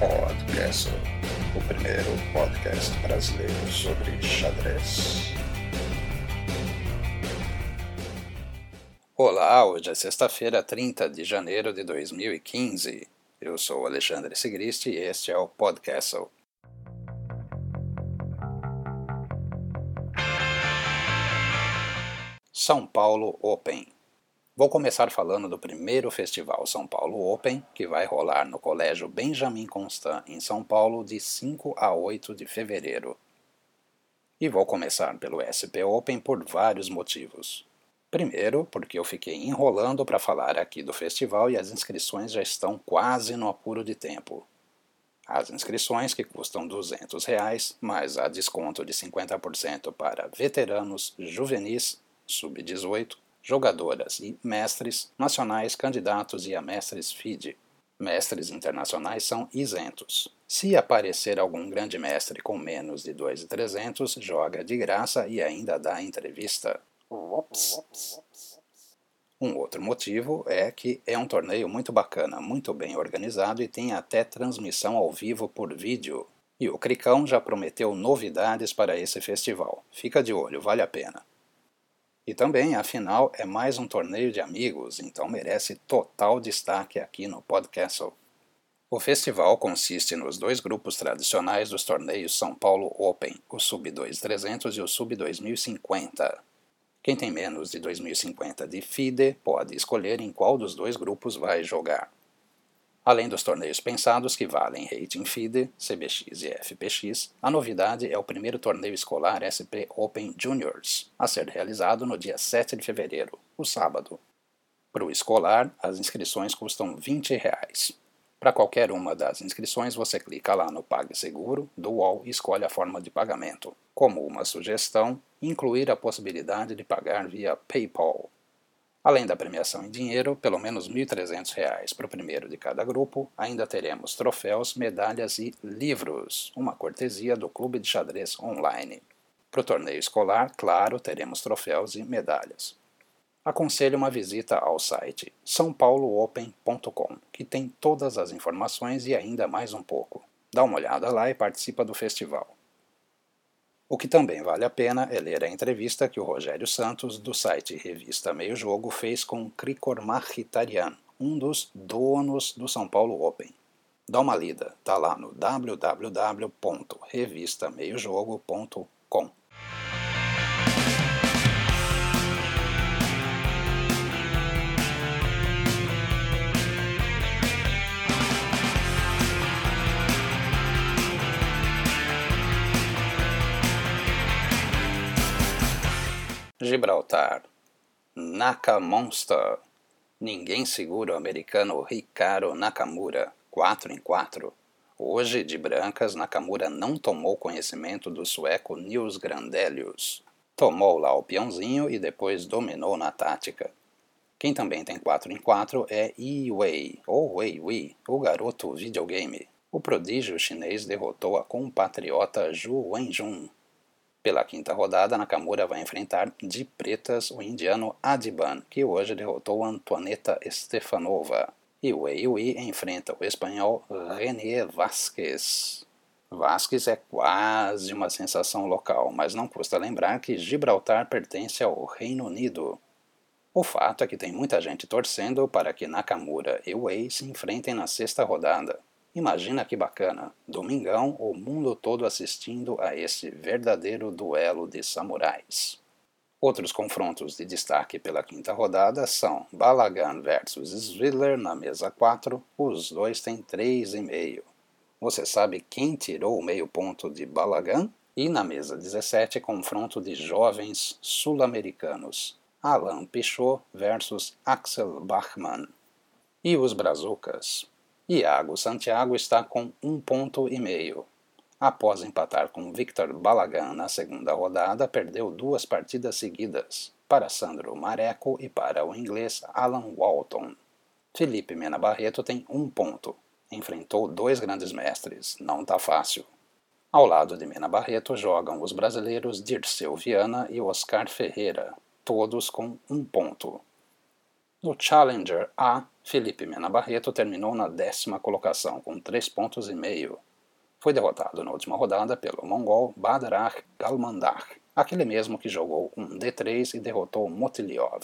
Podcast, o primeiro podcast brasileiro sobre xadrez. Olá, hoje é sexta-feira, 30 de janeiro de 2015. Eu sou Alexandre Sigrist e este é o Podcast. São Paulo Open. Vou começar falando do primeiro festival São Paulo Open, que vai rolar no Colégio Benjamin Constant, em São Paulo, de 5 a 8 de fevereiro. E vou começar pelo SP Open por vários motivos. Primeiro, porque eu fiquei enrolando para falar aqui do festival e as inscrições já estão quase no apuro de tempo. As inscrições, que custam 200 reais, mais a desconto de 50% para veteranos, juvenis, sub-18, jogadoras e mestres nacionais candidatos e a mestres FIDE. Mestres internacionais são isentos. Se aparecer algum grande mestre com menos de 2,300, joga de graça e ainda dá entrevista. Um outro motivo é que é um torneio muito bacana, muito bem organizado e tem até transmissão ao vivo por vídeo. E o Cricão já prometeu novidades para esse festival. Fica de olho, vale a pena. E também, afinal, é mais um torneio de amigos, então merece total destaque aqui no podcast. O festival consiste nos dois grupos tradicionais dos torneios São Paulo Open, o Sub 2300 e o Sub 2050. Quem tem menos de 2050 de FIDE pode escolher em qual dos dois grupos vai jogar. Além dos torneios pensados que valem rating FIDE, CBX e FPX, a novidade é o primeiro torneio escolar SP Open Juniors, a ser realizado no dia 7 de fevereiro, o sábado. Para o escolar, as inscrições custam 20 reais. Para qualquer uma das inscrições, você clica lá no PagSeguro do UOL e escolhe a forma de pagamento. Como uma sugestão, incluir a possibilidade de pagar via PayPal. Além da premiação em dinheiro, pelo menos R$ 1.300 para o primeiro de cada grupo, ainda teremos troféus, medalhas e livros, uma cortesia do Clube de Xadrez Online. Para o torneio escolar, claro, teremos troféus e medalhas. Aconselho uma visita ao site sãopauloopen.com, que tem todas as informações e ainda mais um pouco. Dá uma olhada lá e participa do festival. O que também vale a pena é ler a entrevista que o Rogério Santos, do site Revista Meio Jogo, fez com Krikor Mkhitaryan, um dos donos do São Paulo Open. Dá uma lida, tá lá no www.revistameiojogo.com. Gibraltar. Nakamonster. Ninguém segura o americano Ricardo Nakamura, 4 em 4. Hoje, de brancas, Nakamura não tomou conhecimento do sueco Nils Grandelius. Tomou lá o peãozinho e depois dominou na tática. Quem também tem 4 em 4 é Yi Wei, ou Wei Wei, o garoto videogame. O prodígio chinês derrotou a compatriota Zhu Wenjun pela quinta rodada, Nakamura vai enfrentar de pretas o indiano Adiban, que hoje derrotou Antoaneta Stefanova. E o Wei enfrenta o espanhol René Vasquez. Vasquez é quase uma sensação local, mas não custa lembrar que Gibraltar pertence ao Reino Unido. O fato é que tem muita gente torcendo para que Nakamura e Wei se enfrentem na sexta rodada. Imagina que bacana! Domingão, o mundo todo assistindo a esse verdadeiro duelo de samurais. Outros confrontos de destaque pela quinta rodada são Balagan versus Sviller na mesa 4, os dois têm 3,5. Você sabe quem tirou o meio ponto de Balagan? E na mesa 17, confronto de jovens sul-americanos, Alan Pichot versus Axel Bachmann. E os Brazucas? Iago Santiago está com um ponto e meio. Após empatar com Victor Balagan na segunda rodada, perdeu duas partidas seguidas, para Sandro Mareco e para o inglês Alan Walton. Felipe Mena Barreto tem um ponto. Enfrentou dois grandes mestres, não tá fácil. Ao lado de Mena Barreto jogam os brasileiros Dirceu Viana e Oscar Ferreira, todos com um ponto. No Challenger A, Felipe Mena Barreto terminou na décima colocação com 3 pontos e meio. Foi derrotado na última rodada pelo mongol Badrach Galmandar, aquele mesmo que jogou um D3 e derrotou Motiliov.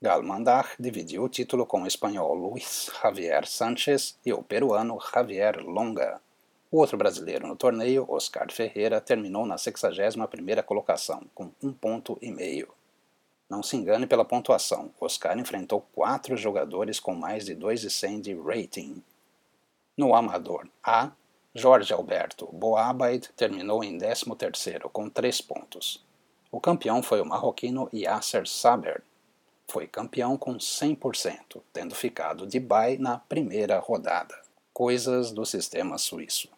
Galmandar dividiu o título com o espanhol Luis Javier Sánchez e o peruano Javier Longa. O outro brasileiro no torneio, Oscar Ferreira, terminou na 61ª colocação, com um ponto e meio. Não se engane pela pontuação, Oscar enfrentou quatro jogadores com mais de 2,100 de rating. No Amador A, Jorge Alberto Boabaid terminou em 13º com 3 pontos. O campeão foi o marroquino Yasser Saber. Foi campeão com 100%, tendo ficado de bye na primeira rodada. Coisas do sistema suíço.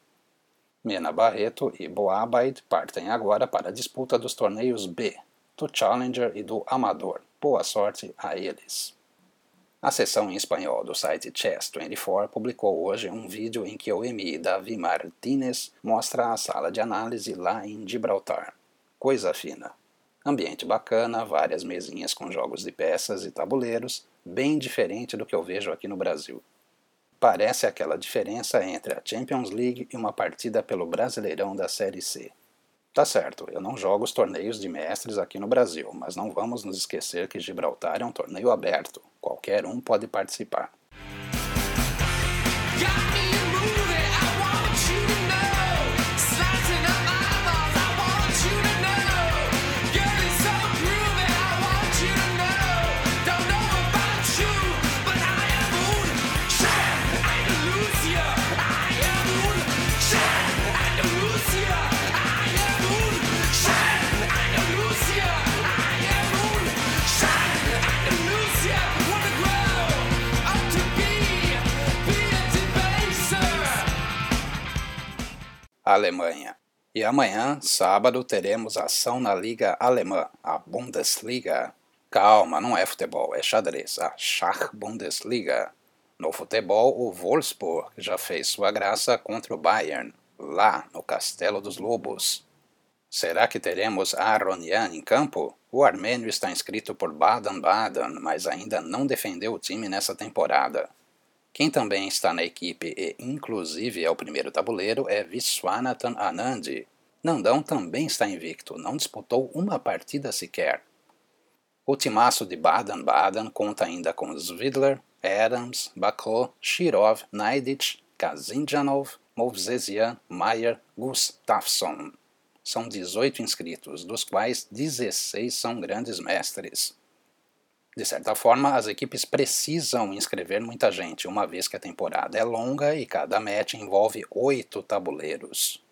Mena Barreto e Boabaid partem agora para a disputa dos torneios B, do Challenger e do Amador. Boa sorte a eles. A seção em espanhol do site Chess24 publicou hoje um vídeo em que o MI Davi Martinez mostra a sala de análise lá em Gibraltar. Coisa fina. Ambiente bacana, várias mesinhas com jogos de peças e tabuleiros, bem diferente do que eu vejo aqui no Brasil. Parece aquela diferença entre a Champions League e uma partida pelo Brasileirão da Série C. Tá certo, eu não jogo os torneios de mestres aqui no Brasil, mas não vamos nos esquecer que Gibraltar é um torneio aberto, qualquer um pode participar. Alemanha. E amanhã, sábado, teremos ação na Liga Alemã, a Bundesliga. Calma, não é futebol, é xadrez, a Schach-Bundesliga. No futebol, o Wolfsburg já fez sua graça contra o Bayern, lá no Castelo dos Lobos. Será que teremos Aronian em campo? O armênio está inscrito por Baden-Baden, mas ainda não defendeu o time nessa temporada. Quem também está na equipe e inclusive é o primeiro tabuleiro é Viswanathan Anand. Nandão também está invicto, não disputou uma partida sequer. O timaço de Baden-Baden conta ainda com Zvidler, Adams, Bakho, Shirov, Naidich, Kazinjanov, Movsesian, Mayer, Gustafsson. São 18 inscritos, dos quais 16 são grandes mestres. De certa forma, as equipes precisam inscrever muita gente, uma vez que a temporada é longa e cada match envolve oito tabuleiros.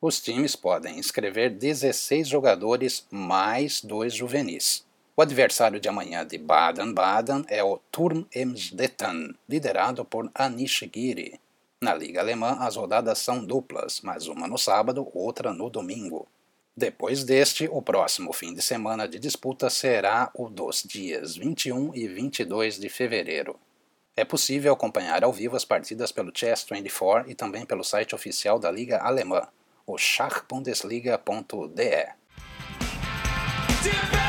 Os times podem inscrever 16 jogadores mais dois juvenis. O adversário de amanhã de Baden-Baden é o Turm Emsdetten, liderado por Anish Giri. Na Liga Alemã, as rodadas são duplas, mas uma no sábado, outra no domingo. Depois deste, o próximo fim de semana de disputa será o dos dias 21 e 22 de fevereiro. É possível acompanhar ao vivo as partidas pelo Chess24 e também pelo site oficial da Liga Alemã, o schachbundesliga.de.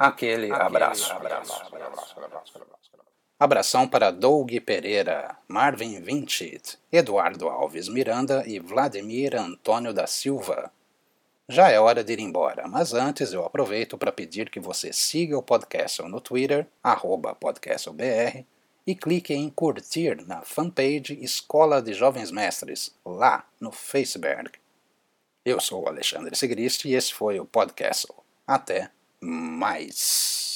Aquele, abraço. abraço, Abração para Doug Pereira, Marvin Vincit, Eduardo Alves Miranda e Vladimir Antônio da Silva. Já é hora de ir embora, mas antes eu aproveito para pedir que você siga o podcast no Twitter, podcastlbr, e clique em curtir na fanpage Escola de Jovens Mestres, lá no Facebook. Eu sou o Alexandre Sigrist e esse foi o podcast. Até mais.